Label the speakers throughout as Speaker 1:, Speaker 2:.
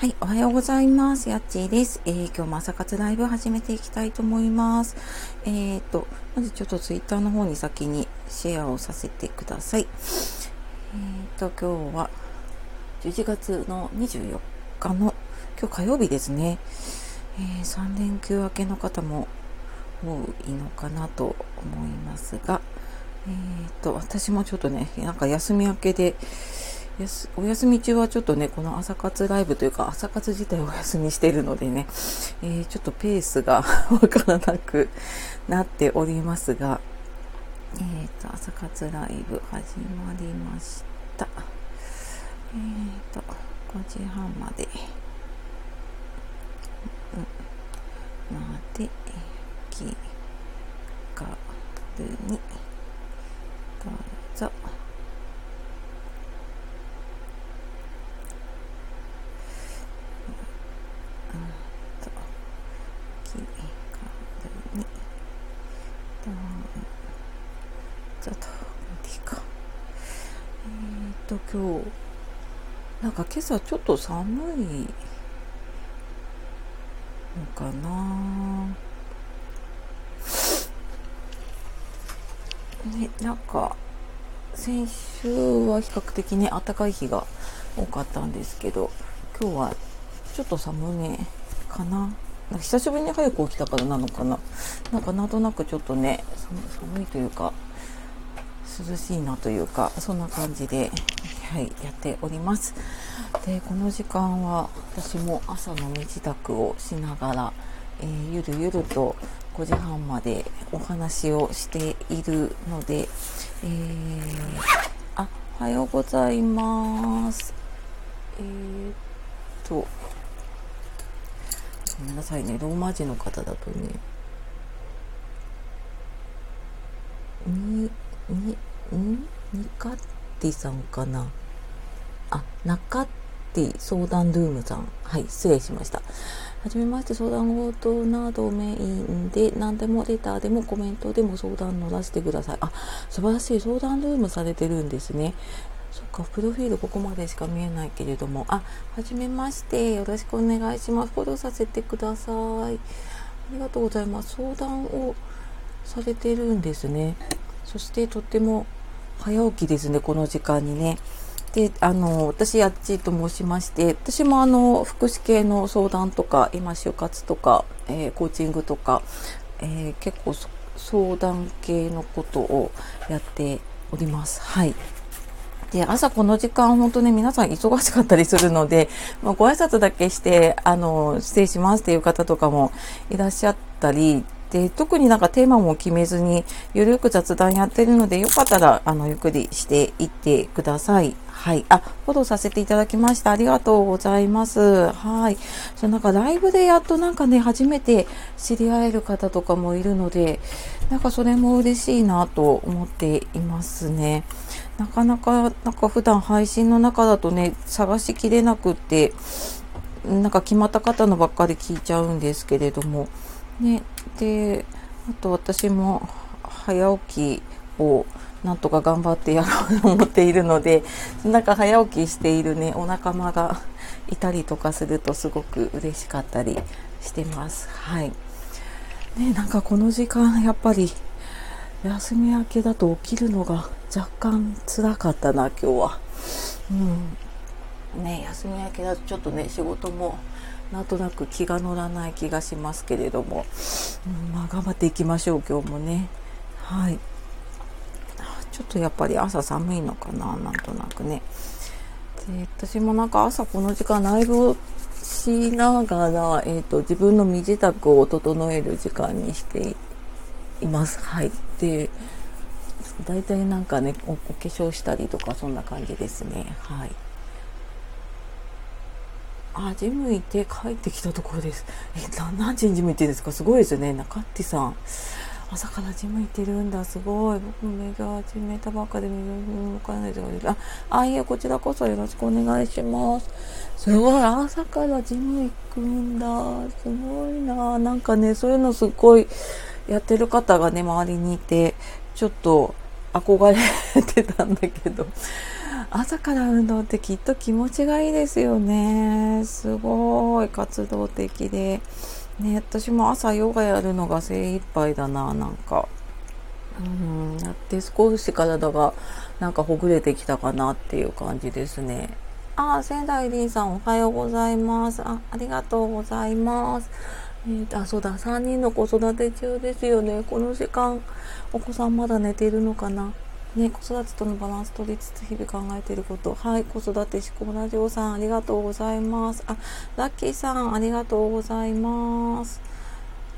Speaker 1: はい、おはようございます。やっちーです。えー、今日も朝活ライブ始めていきたいと思います。えーと、まずちょっとツイッターの方に先にシェアをさせてください。えーと、今日は11月の24日の今日火曜日ですね。えー、3連休明けの方も多いのかなと思いますが、えーと、私もちょっとね、なんか休み明けで、お休み中はちょっとね、この朝活ライブというか、朝活自体お休みしてるのでね、えー、ちょっとペースが わからなくなっておりますが、えっ、ー、と、朝活ライブ始まりました。えっ、ー、と、5時半まで、うん、まで、気軽に、どうぞ。と今日なんか今朝ちょっと寒いのかな。ねなんか先週は比較的ね暖かい日が多かったんですけど今日はちょっと寒めかな。なんか久しぶりに早く起きたからなのかな。なんかなんとなくちょっとね寒いというか涼しいなというかそんな感じで、はい、やっております。でこの時間は私も朝の身支度をしながら、えー、ゆるゆると5時半までお話をしているので、えー、あおはようございます。えー、っとごめんなさいね。ローマ字の方だとねににん？ニカッティさんかな。あ、中ッティ相談ルームさん。はい、失礼しました。はじめまして、相談事などメインで、何でもレターでもコメントでも相談乗らせてください。あ、素晴らしい。相談ルームされてるんですね。そっか、プロフィールここまでしか見えないけれども。あ、はじめまして。よろしくお願いします。フォローさせてください。ありがとうございます。相談をされてるんですね。そしてとっても早起きですね、この時間にね。で、あの、私、やっちと申しまして、私もあの、福祉系の相談とか、今、就活とか、えー、コーチングとか、えー、結構相談系のことをやっております。はい。で、朝この時間、本当ね、皆さん忙しかったりするので、まあ、ご挨拶だけして、あの、失礼しますっていう方とかもいらっしゃったり、で、特になんかテーマも決めずに、ゆるく雑談やってるので、よかったら、あの、ゆっくりしていってください。はい。あ、フォローさせていただきました。ありがとうございます。はい。そう、なんかライブでやっとなんかね、初めて知り合える方とかもいるので、なんかそれも嬉しいなと思っていますね。なかなか、なんか普段配信の中だとね、探しきれなくって、なんか決まった方のばっかり聞いちゃうんですけれども、ね、であと私も早起きをなんとか頑張ってやろうと思っているのでなんか早起きしているねお仲間がいたりとかするとすごく嬉しかったりしてます。はい。ね、なんかこの時間やっぱり休み明けだと起きるのが若干辛かったな今日は。うん。ね休み明けだとちょっとね仕事もなんとなく気が乗らない気がしますけれども、うん、まあ頑張っていきましょう今日もねはいちょっとやっぱり朝寒いのかななんとなくねで私もなんか朝この時間ライブをしながら、えーと、自分の身支度を整える時間にしていますはいで大体なんかねおお化粧したりとかそんな感じですねはいあ、ジム行って帰ってきたところです。え、何時にジム行ってるんですか？すごいですよね。中ってさん。朝からジム行ってるんだ。すごい。僕も目が始めたばっかで右に向かないで。あ、あ、いえ、こちらこそよろしくお願いします。すごい。朝からジム行くんだ。すごいな。なんかね、そういうのすっごいやってる方がね、周りにいて、ちょっと、憧れてたんだけど朝から運動ってきっと気持ちがいいですよねすごい活動的でね私も朝ヨガやるのが精一杯だななんかうんやって少し体がなんかほぐれてきたかなっていう感じですねあ、仙台りんさんおはようございます。あ、ありがとうございます。えー、あ、そうだ、3人の子育て中ですよね。この時間、お子さんまだ寝てるのかな？ね、子育てとのバランス取りつつ日々考えていること。はい、子育て思考ラジオさん、ありがとうございます。あ、ラッキーさん、ありがとうございます。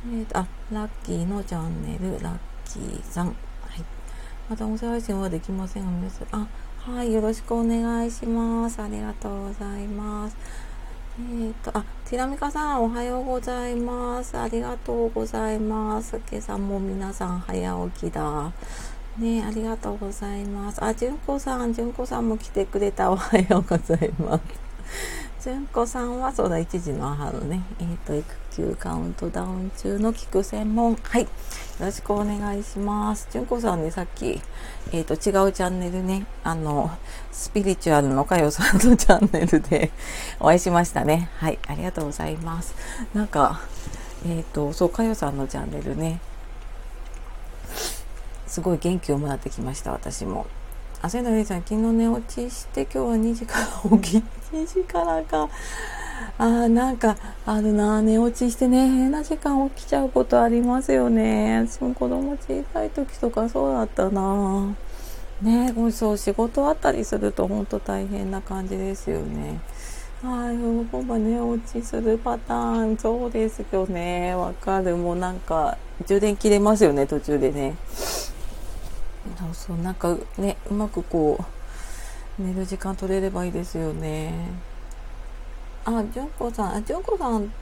Speaker 1: えーと、あ、ラッキーのチャンネル、ラッキーさん。はい。また音声配信はできませんが、皆さん、あ、はい、よろしくお願いします。ありがとうございます。えっ、ー、と、あ、ティラミカさん、おはようございます。ありがとうございます。今朝も皆さん早起きだ。ね、ありがとうございます。あ、じゅんこさん、じゅんこさんも来てくれた。おはようございます。純子さんはそうだ1時の母のね、えっ、ー、と育休カウントダウン中の聞く専門。はい。よろしくお願いします。純子さんねさっきえっ、ー、と違うチャンネルねあのスピリチュアルのかよさんのチャンネルで お会いしましたね。はい。ありがとうございます。なんかえっ、ー、とそうかよさんのチャンネルね。すごい元気をもらってきました私も。あ、仙台さん、昨日寝落ちして今日は2時から起き、2時からか。あなんかあるな寝落ちしてね変な時間起きちゃうことありますよね。その子供小さい時とかそうだったな。ねそう仕事あったりすると本当大変な感じですよね。はい、ほぼ寝落ちするパターンそうですよね。わかる。もうなんか充電切れますよね途中でね。そうなんかねうまくこう寝る時間取れればいいですよね。あ純子さんあ純子さん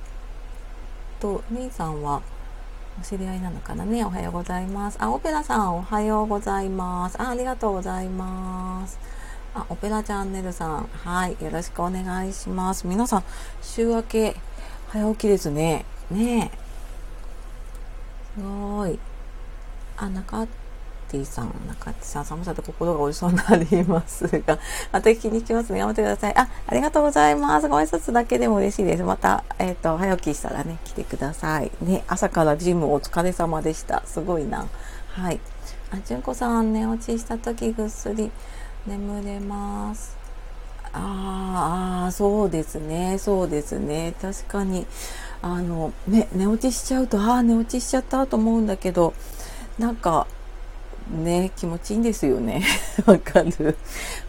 Speaker 1: とみーさんはお知り合いなのかなね。おはようございます。あオペラさんおはようございます。あありがとうございます。あオペラチャンネルさんはいよろしくお願いします。皆さん週明け早起きですね。ねすごい。あ中ティさん、中地さん、寒さで心が折りそうになりますが、また聞きに来ますね。頑張ってください。あ、ありがとうございます。ご挨拶だけでも嬉しいです。また、えっ、ー、と、早起きしたらね、来てください。ね、朝からジムお疲れ様でした。すごいな。はい。あ、純子さん、寝落ちした時ぐっすり眠れます。ああ、そうですね。そうですね。確かに、あの、ね、寝落ちしちゃうと、ああ、寝落ちしちゃったと思うんだけど、なんか、ね気持ちいいんですよね。わかる。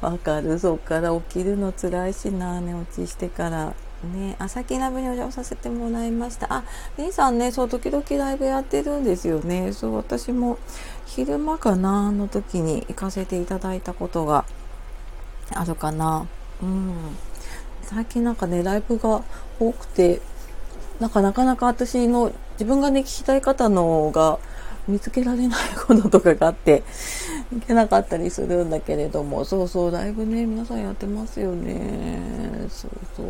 Speaker 1: わかる。そっから起きるの辛いしな寝落ちしてから。ね朝日ライブにお邪魔させてもらいました。ありんさんねそう時々ライブやってるんですよね。そう私も昼間かなの時に行かせていただいたことが。あるかな。うん。最近なんかねライブが多くてなんかなかなか私の自分がね聞きたい方のが見つけられないこととかがあっていけなかったりするんだけれどもそうそうライブね皆さんやってますよね。そうそう。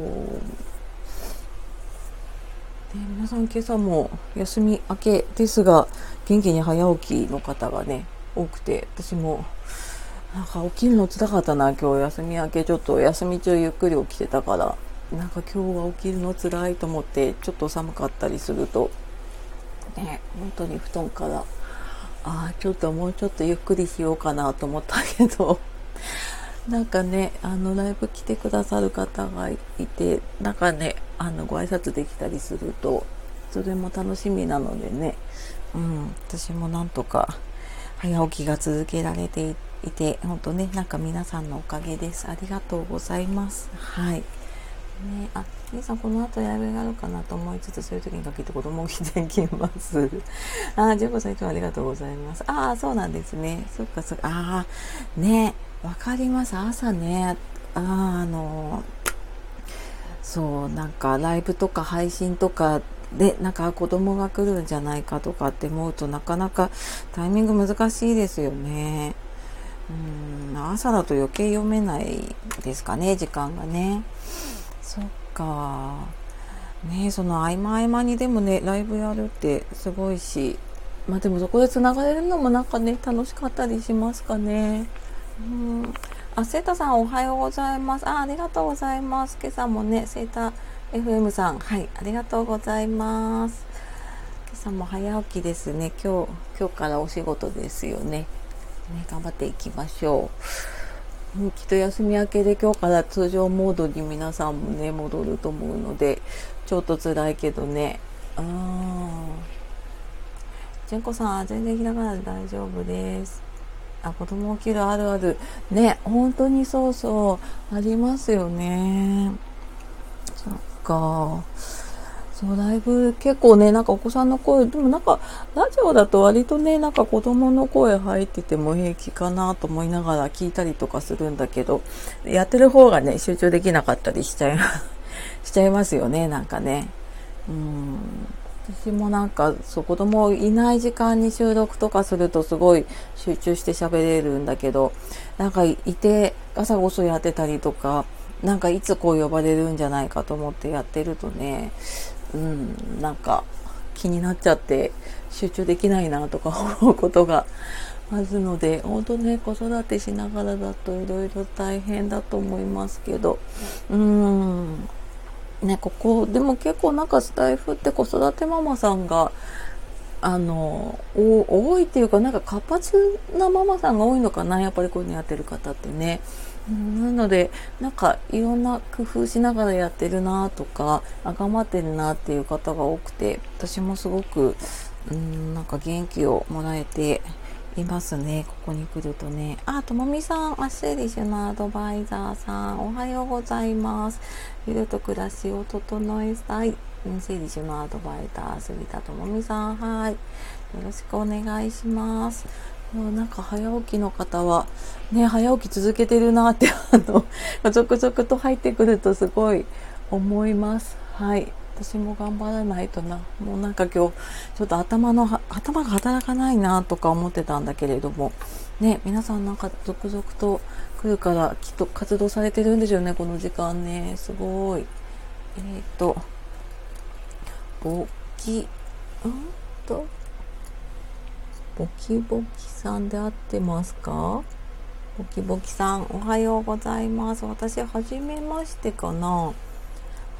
Speaker 1: で皆さん今朝も休み明けですが元気に早起きの方がね多くて私もなんか起きるのつらかったな今日休み明け。ちょっと休み中ゆっくり起きてたからなんか今日は起きるのつらいと思ってちょっと寒かったりするとね本当に布団から。ああちょっともうちょっとゆっくりしようかなと思ったけど。なんかねあのライブ来てくださる方がいてなんかねあのご挨拶できたりするとそれも楽しみなのでね、うん、私もなんとか早起きが続けられていて本当ねなんか皆さんのおかげです。ありがとうございます。はい。ね、あ、兄さんこの後ライブがあるかなと思いつつ、そういう時にかけて子供を着てきます。あ、ジュンコさんいつもありがとうございます。ああ、そうなんですね。そっかそっか。ああ、ね、わかります。朝ね、ああの、そう、なんかライブとか配信とかで、なんか子供が来るんじゃないかとかって思うとなかなかタイミング難しいですよね。うん、朝だと余計読めないですかね、時間がね。そっかねその合間合間にでもねライブやるってすごいしまあでもそこで繋がれるのもなんかね、楽しかったりしますかね。うん。あ、セータさんおはようございます。あ、ありがとうございます。今朝もね、セータ FM さん、はい、ありがとうございます。今朝も早起きですね。今日、今日からお仕事ですよね。ね、頑張っていきましょう。きっと休み明けで今日から通常モードに皆さんもね、戻ると思うので、ちょっと辛いけどね。あー。純子さん、全然開かなで大丈夫です。あ、子供起きるあるある。ね、本当にそうそう、ありますよね。そっか。そう、だいぶ結構ね、なんかお子さんの声、でもなんか、ラジオだと割とね、なんか子供の声入ってても平気かなと思いながら聞いたりとかするんだけど、やってる方がね、集中できなかったりしちゃい、しちゃいますよね、なんかね。うん。私もなんか、そう、子供いない時間に収録とかするとすごい集中して喋れるんだけど、なんかいて、ガサゴソやってたりとか、なんかいつこう呼ばれるんじゃないかと思ってやってるとね、うん、なんか気になっちゃって集中できないなとか思うことがあるので、本当ね、子育てしながらだといろいろ大変だと思いますけど、うん、ね、ここ、でも結構なんかスタイフって子育てママさんが、あの、多いっていうか、なんか活発なママさんが多いのかな、やっぱりこういうのやってる方ってね。なので、なんかいろんな工夫しながらやってるなとか、あ頑張ってるなっていう方が多くて、私もすごく、うん、なんか元気をもらえて、いますね。ここに来るとね。あ、ともみさん、アシェリシュのアドバイザーさん、おはようございます。昼と暮らしを整えたい。整理収納アドバイザー、杉田智美さん、はい。よろしくお願いします。もうなんか早起きの方は、ね、早起き続けてるなって、あの、続々と入ってくるとすごい思います。はい。私も頑張らないとな。もうなんか今日、ちょっと頭の、頭が働かないなとか思ってたんだけれども、ね、皆さんなんか続々と来るからきっと活動されてるんでしょうね、この時間ね。すごい。えっ、ー、と、ボキ、んと、ボキボキさんで合ってますか？ボキボキさん、おはようございます。私、はじめましてかな。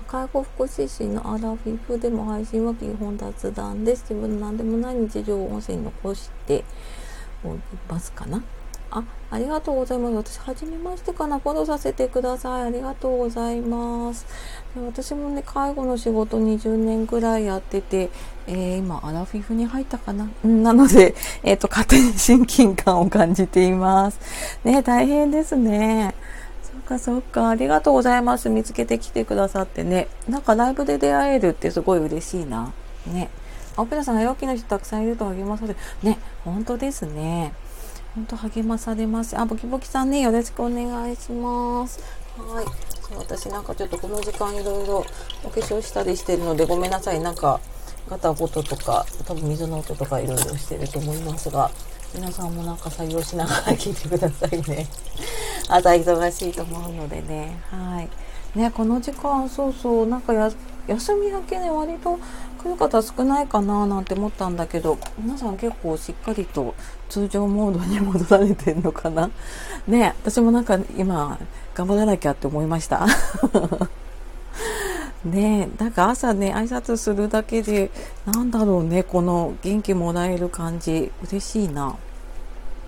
Speaker 1: 介護福祉士のアラフィフでも配信は基本雑談です。自分の何でもない日常を音声に残しておりますかな。あ、ありがとうございます。私、はじめましてかな。フォローさせてください。ありがとうございます。で私もね、介護の仕事20年ぐらいやってて、えー、今、アラフィフに入ったかな。なので、えっ、ー、と、勝手に親近感を感じています。ね、大変ですね。そっかそっか。ありがとうございます。見つけてきてくださってね。なんかライブで出会えるってすごい嬉しいな。ね。オペラさん、早起きの人たくさんいると励まされる。ね、本当ですね。本当励まされます。あ、ボキボキさんね、よろしくお願いします。はい。私なんかちょっとこの時間いろいろお化粧したりしてるのでごめんなさい。なんかガタゴトとか多分水の音とかいろいろしてると思いますが皆さんもなんか作業しながら聞いてくださいね。朝忙しいと思うのでね。はい。ね、この時間、そうそう、なんか、休み明けね、割と来る方少ないかななんて思ったんだけど、皆さん結構しっかりと通常モードに戻られてんのかな？ね、私もなんか今、頑張らなきゃって思いました。ねえ、なんか朝ね、挨拶するだけで、なんだろうね、この元気もらえる感じ、嬉しいな。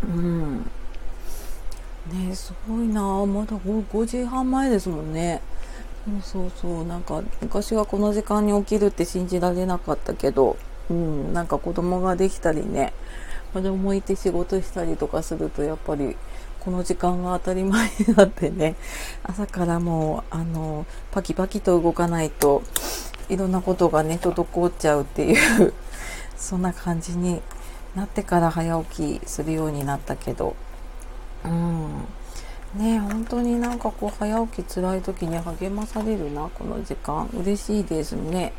Speaker 1: うん。ねすごいなまだ5時半前ですもんね。そうそうなんか昔はこの時間に起きるって信じられなかったけど、うん、なんか子供ができたりね、子供いて仕事したりとかするとやっぱりこの時間が当たり前になってね、朝からもう、あの、パキパキと動かないといろんなことがね、滞っちゃうっていう そんな感じになってから早起きするようになったけど、うん。ね本当になんかこう早起き辛い時に励まされるな、この時間。嬉しいですね。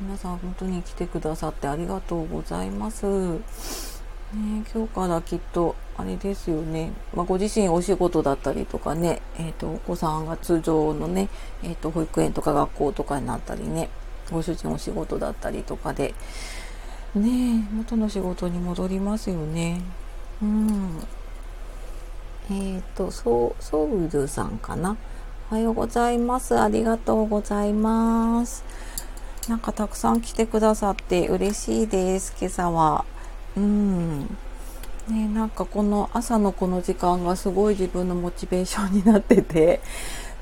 Speaker 1: 皆さん本当に来てくださってありがとうございます。ね今日からきっと、あれですよね。まあ、ご自身お仕事だったりとかね、えっ、ー、と、お子さんが通常のね、えっ、ー、と、保育園とか学校とかになったりね、ご主人お仕事だったりとかで、ねえ元の仕事に戻りますよねうんえっ、ー、とソソウルさんかな？おはようございます。ありがとうございます。なんかたくさん来てくださって嬉しいです。今朝は。うん。ねなんかこの朝のこの時間がすごい自分のモチベーションになってて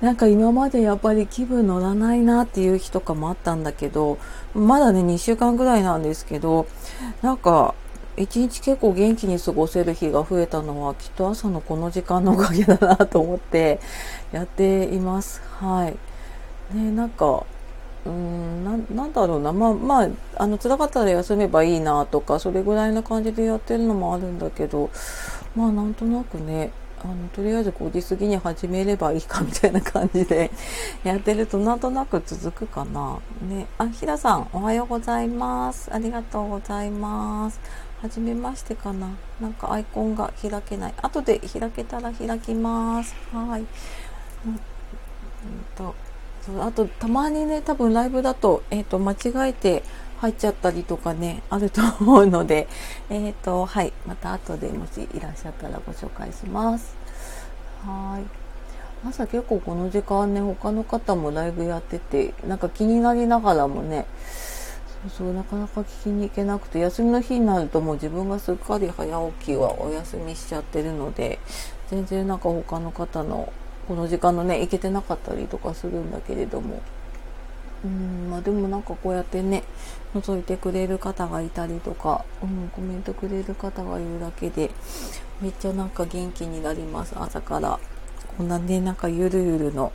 Speaker 1: なんか今までやっぱり気分乗らないなっていう日とかもあったんだけど、まだね、2週間ぐらいなんですけど、なんか、一日結構元気に過ごせる日が増えたのはきっと朝のこの時間のおかげだなと思って やっています。はい。ね、なんか、うんな、なんだろうな。まあ、まあ、あの、辛かったら休めばいいなとか、それぐらいな感じでやってるのもあるんだけど、まあ、なんとなくね、あのとりあえず5時過ぎに始めればいいか みたいな感じで やってるとなんとなく続くかな。ね、あ、ひらさんおはようございます。ありがとうございます。はじめましてかな。なんかアイコンが開けない。後で開けたら開きます。はい。うん、うんとそうあとたまにね多分ライブだと,、えーと間違えて入っちゃったりとかね、あると思うので、えっ、ー、と、はい、また後でもしいらっしゃったらご紹介します。はい。朝結構この時間ね、他の方もライブやってて、なんか気になりながらもね、そう、なかなか聞きに行けなくて、休みの日になるともう自分がすっかり早起きはお休みしちゃってるので、全然なんか他の方のこの時間のね、行けてなかったりとかするんだけれども、うんまあ、でもなんかこうやってね覗いてくれる方がいたりとか、うん、コメントくれる方がいるだけでめっちゃなんか元気になります朝から。こんなねなんかゆるゆるの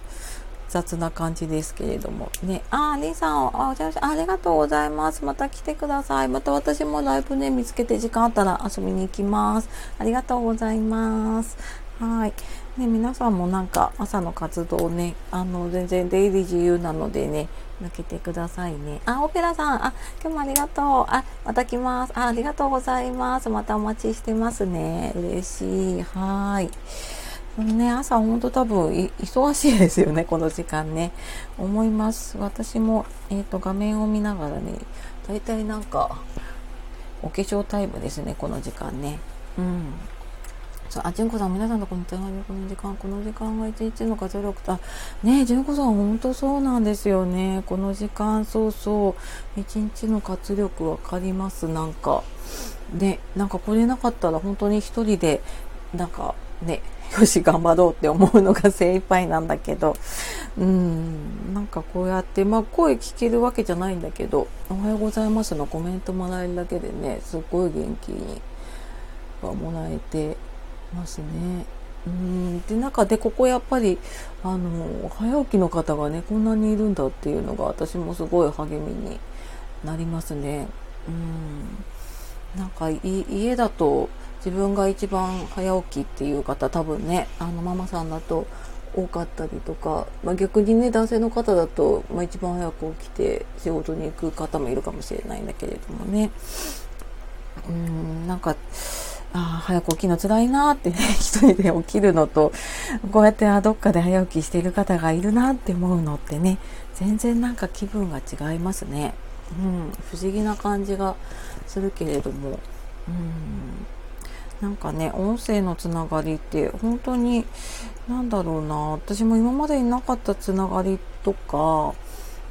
Speaker 1: 雑な感じですけれどもねあー、りさんあじゃあありがとうございますまた来てくださいまた私もライブね見つけて時間あったら遊びに行きますありがとうございますはいね皆さんもなんか朝の活動ねあの全然出入り自由なのでね抜けてくださいね。あ、オペラさん、あ、今日もありがとう。あ、また来ます。あ、ありがとうございます。またお待ちしてますね。嬉しい。はい。ね、朝ほんと多分忙しいですよね、この時間ね。思います。私も、えっ、ー、と、画面を見ながらね、だいたいなんか、お化粧タイムですね、この時間ね。うん。そう、あ、純子さん、皆さんとこの手紙、この時間、この時間が一日の活力と、あ、ね純子さん、本当そうなんですよね。この時間、そうそう、一日の活力わかります、なんか。で、なんかこれなかったら本当に一人で、なんかね、よし、頑張ろうって思うのが精一杯なんだけど、うん、なんかこうやって、まあ声聞けるわけじゃないんだけど、おはようございますのコメントもらえるだけでね、すっごい元気にはもらえて、ますね。うんで中でここやっぱりあの早起きの方がねこんなにいるんだっていうのが私もすごい励みになりますね。うんなんか家だと自分が一番早起きっていう方多分ねあのママさんだと多かったりとか、まあ、逆にね男性の方だと、まあ、一番早く起きて仕事に行く方もいるかもしれないんだけれどもね。うんなんかあ、早く起きるの辛いなってね、一人で起きるのと、こうやってあどっかで早起きしている方がいるなって思うのってね、全然なんか気分が違いますね。うん、不思議な感じがするけれども、うん、なんかね、音声のつながりって本当に、なんだろうな、私も今までになかったつながりとか、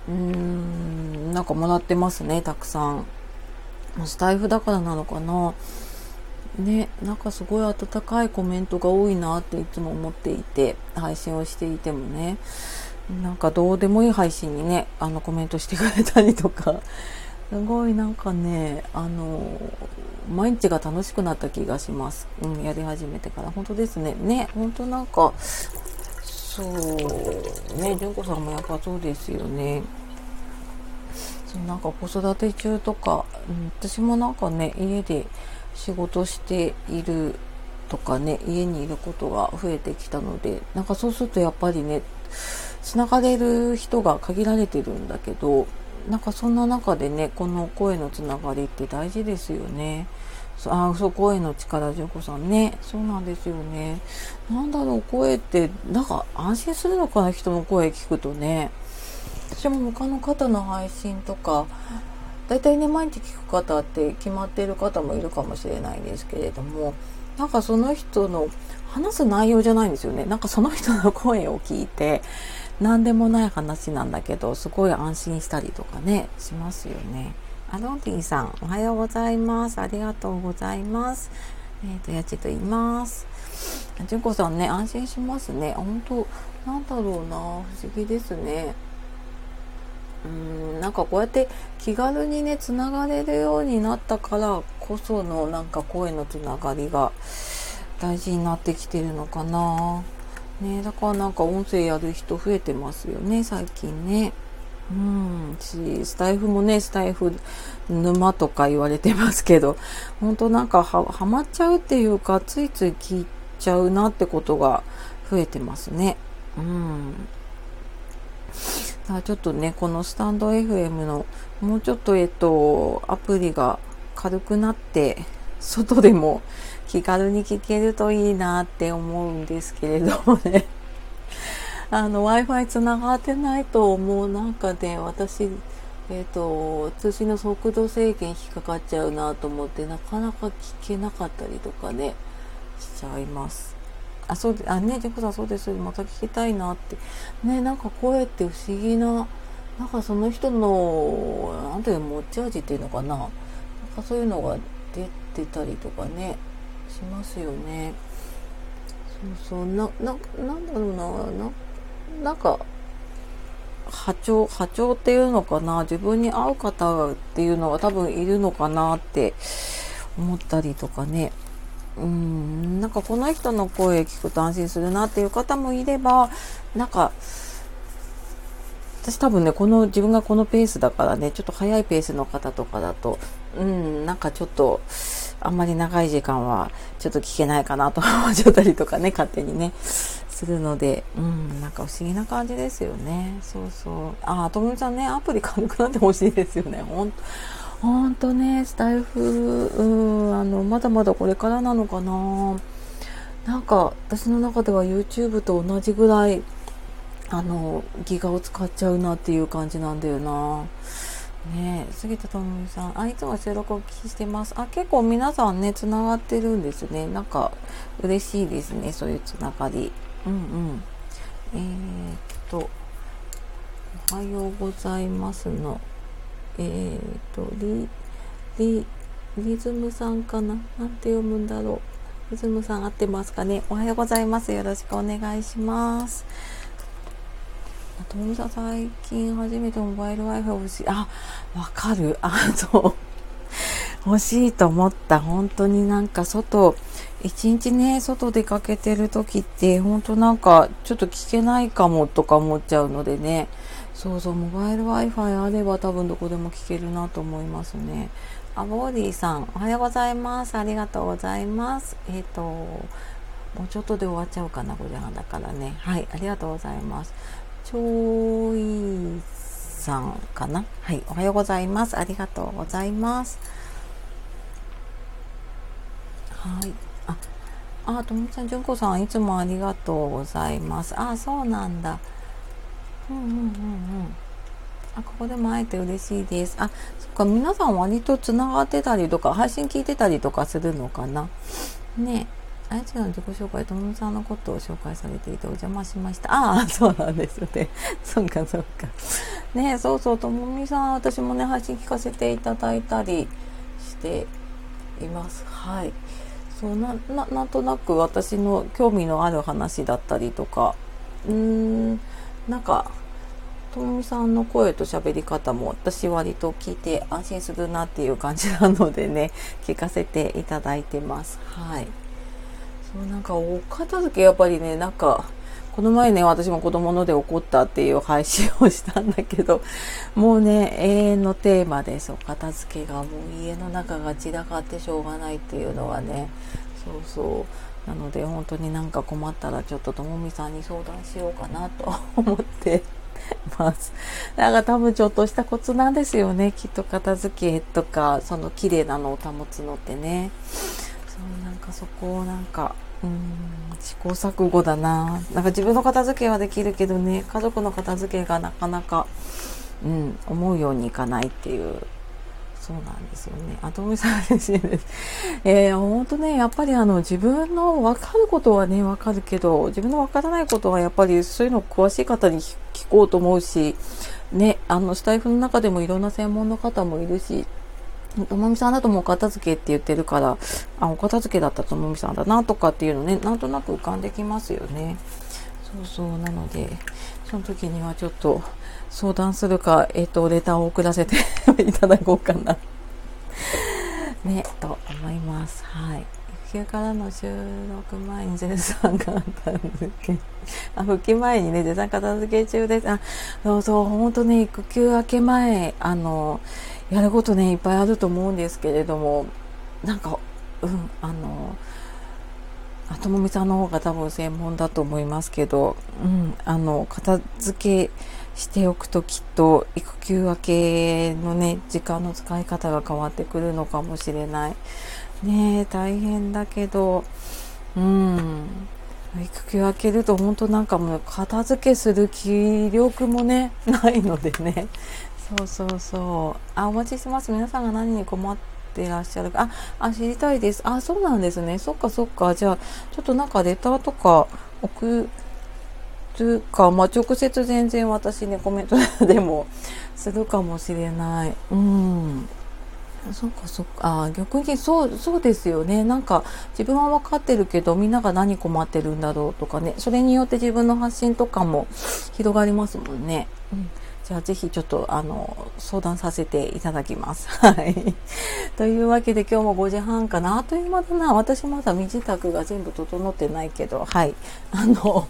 Speaker 1: うーん、なんかもらってますね、たくさん。スタイフだからなのかな。ね、なんかすごい温かいコメントが多いなっていつも思っていて、配信をしていてもね、なんかどうでもいい配信にね、あのコメントしてくれたりとか、すごいなんかね、あの、毎日が楽しくなった気がします。うん、やり始めてから。本当ですね。ね、本当なんか、そう、ね、純子さんもやっぱそうですよね。そうなんか子育て中とか、うん、私もなんかね、家で、仕事しているとかね家にいることが増えてきたのでなんかそうするとやっぱりねつながれる人が限られてるんだけどなんかそんな中でねこの声のつながりって大事ですよね。あそう声の力純子さんね。そうなんですよね。なんだろう声ってなんか安心するのかな人の声聞くとね。私も他の方の配信とか大体ね毎日聞く方って決まっている方もいるかもしれないんですけれどもなんかその人の話す内容じゃないんですよね。なんかその人の声を聞いて何でもない話なんだけどすごい安心したりとかねしますよね。アドンティさんおはようございます。ありがとうございます。えっ、ー、とやちと言います。純子さんね安心しますね。本当なんだろうな。不思議ですね。うーんなんかこうやって気軽にねつながれるようになったからこそのなんか声のつながりが大事になってきてるのかな。ねだからなんか音声やる人増えてますよね最近ね。うんしスタイフもねスタイフ沼とか言われてますけど本当なんかははまっちゃうっていうかついつい聞いちゃうなってことが増えてますね。うんだちょっとねこのスタンド FM のもうちょっとえっとアプリが軽くなって外でも気軽に聞けるといいなって思うんですけれどもね あの Wi-Fi つながってないともうなんかね私えっ、ー、と通信の速度制限引っかかっちゃうなと思ってなかなか聞けなかったりとかねしちゃいます。あ、そうで、あ、ね、ジェコさんそうです。また聞きたいなって。ね、なんか声って不思議な、なんかその人の、なんていうの、持ち味っていうのかな。なんかそういうのが出てたりとかね、しますよね。そうそう、な、な、なんだろうな、な、なんか、波長、波長っていうのかな、自分に合う方っていうのは多分いるのかなって思ったりとかね。うん、なんかこの人の声聞くと安心するなっていう方もいれば、なんか、私多分ね、この自分がこのペースだからね、ちょっと早いペースの方とかだと、うん、なんかちょっと、あんまり長い時間はちょっと聞けないかなと思っちゃったりとかね、勝手にね、するので、うん、なんか不思議な感じですよね。そうそう。あ、ともみさんね、アプリ軽くなってほしいですよね。ほんと、ほんとね、スタイフ、うん、あの、まだまだこれからなのかな。なんか、私の中では YouTube と同じぐらい、あの、ギガを使っちゃうなっていう感じなんだよな。ね杉田智美さん、あ、いつも収録お聞きしてます。あ、結構皆さんね、つながってるんですね。なんか、嬉しいですね、そういうつながり。うんうん。えー、っと、おはようございますの、えー、っと、リ、リ、リズムさんかな？なんて読むんだろう。リズムさん合ってますかね？おはようございます。よろしくお願いします。ともみさん最近初めてモバイル Wi-Fi 欲しい。あ、わかる。あの、欲しいと思った。本当になんか外、一日ね、外出かけてる時って、本当なんかちょっと聞けないかもとか思っちゃうのでね。そうそう、モバイル Wi-Fi あれば多分どこでも聞けるなと思いますね。あ、ボーディーさん、おはようございます。ありがとうございます。えっ、ー、と、もうちょっとで終わっちゃうかな、5時半だからね。はい、ありがとうございます。ちょいさんかな？はい、おはようございます。ありがとうございます。はい。あ、あ、ともちゃん、じゅんこさん、いつもありがとうございます。あ、そうなんだ。うんうんうんうん。あ、ここでも会えて嬉しいです。あ、そっか、皆さん割とつながってたりとか、配信聞いてたりとかするのかな？ねあやちゃんの自己紹介、ともさんのことを紹介されていてお邪魔しました。ああ、そうなんですね。そっか、そっか。ねそうそう、ともさん、私もね、配信聞かせていただいたりしています。はい。そうな、な、なんとなく私の興味のある話だったりとか、うーん、なんか、ともみさんの声と喋り方も私割と聞いて安心するなっていう感じなのでね、聞かせていただいてます。はい。そうなんかお片付けやっぱりねなんかこの前ね私も子供ので怒ったっていう配信をしたんだけど もうね永遠のテーマですお片付けがもう家の中が散らかってしょうがないっていうのはねそうそうなので本当になんか困ったらちょっとともみさんに相談しようかなと思って ます。だから多分ちょっとしたコツなんですよね。きっと片付けとか、その綺麗なのを保つのってね。そうなんかそこをなんかうん試行錯誤だななんか自分の片付けはできるけどね家族の片付けがなかなか、うん、思うようにいかないっていうそうなんですよね。あとみさん嬉しいです。えー、本当ね、やっぱりあの、自分の分かることはね、分かるけど、自分の分からないことはやっぱりそういうの詳しい方に聞こうと思うし、ね、あの、スタイフの中でもいろんな専門の方もいるし、ともみさんだともう片付けって言ってるから、あ、お片付けだったともみさんだなとかっていうのね、なんとなく浮かんできますよね。そうそう、なので、その時にはちょっと相談するか、えっ、ー、と、レターを送らせて いただこうかなね、と思います。はい。育休からの収録前にゼルさんが片付け、あ、復帰前にね、ゼルさん片付け中です。あ、そうそう、ほんとね、育休明け前、あの、やることね、いっぱいあると思うんですけれども、なんか、うん、あの、ともみさんの方が多分専門だと思いますけど、うん、あの、片付けしておくときっと育休明けのね、時間の使い方が変わってくるのかもしれない。ね大変だけど、うん、育休明けると本当なんかもう片付けする気力もね、ないのでね。そうそうそう。あ、お待ちしてます。皆さんが何に困ってらっしゃるあ、あ、知りたいです。あ、そうなんですね。そっかそっか。じゃあ、ちょっとなんかレターとか送るか、まあ、直接全然私ね、コメントでもするかもしれない。うん。そっかそっか。あ逆にそう、そうですよね。なんか自分は分かってるけど、みんなが何困ってるんだろうとかね。それによって自分の発信とかも広がりますもんね。うんじゃあぜひちょっとあの相談させていただきます。はい。というわけで今日も5時半かな。あっという間だな。私まだ身支度が全部整ってないけど、はい。あの、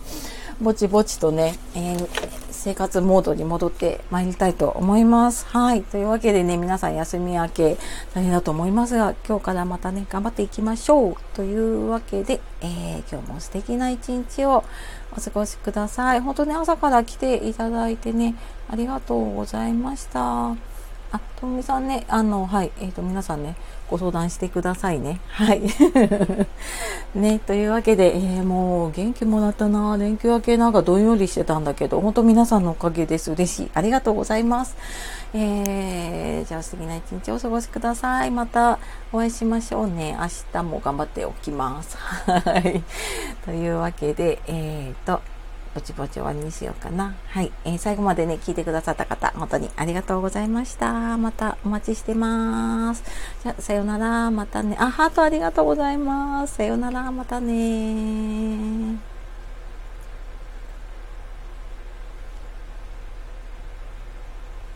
Speaker 1: ぼちぼちとね、えー、生活モードに戻ってまいりたいと思います。はい。というわけでね、皆さん休み明け大変だと思いますが、今日からまたね、頑張っていきましょう。というわけで、えー、今日も素敵な一日をお過ごしください。本当に朝から来ていただいてね、ありがとうございました。あ、ともみさんね、あの、はい、えっ、ー、と、皆さんね、ご相談してくださいね。はい。ね、というわけで、えー、もう元気もらったな。連休明けなんかどんよりしてたんだけど、本当皆さんのおかげです。嬉しい。ありがとうございます。えー、じゃあ素敵な一日をお過ごしください。またお会いしましょうね。明日も頑張っておきます。はい。というわけで、えっ、ー、と、ぼちぼち終わりにしようかな。はい。えー、最後までね、聞いてくださった方、本当にありがとうございました。またお待ちしてます。じゃさよなら。またね。あ、ハートありがとうございます。さようなら。またね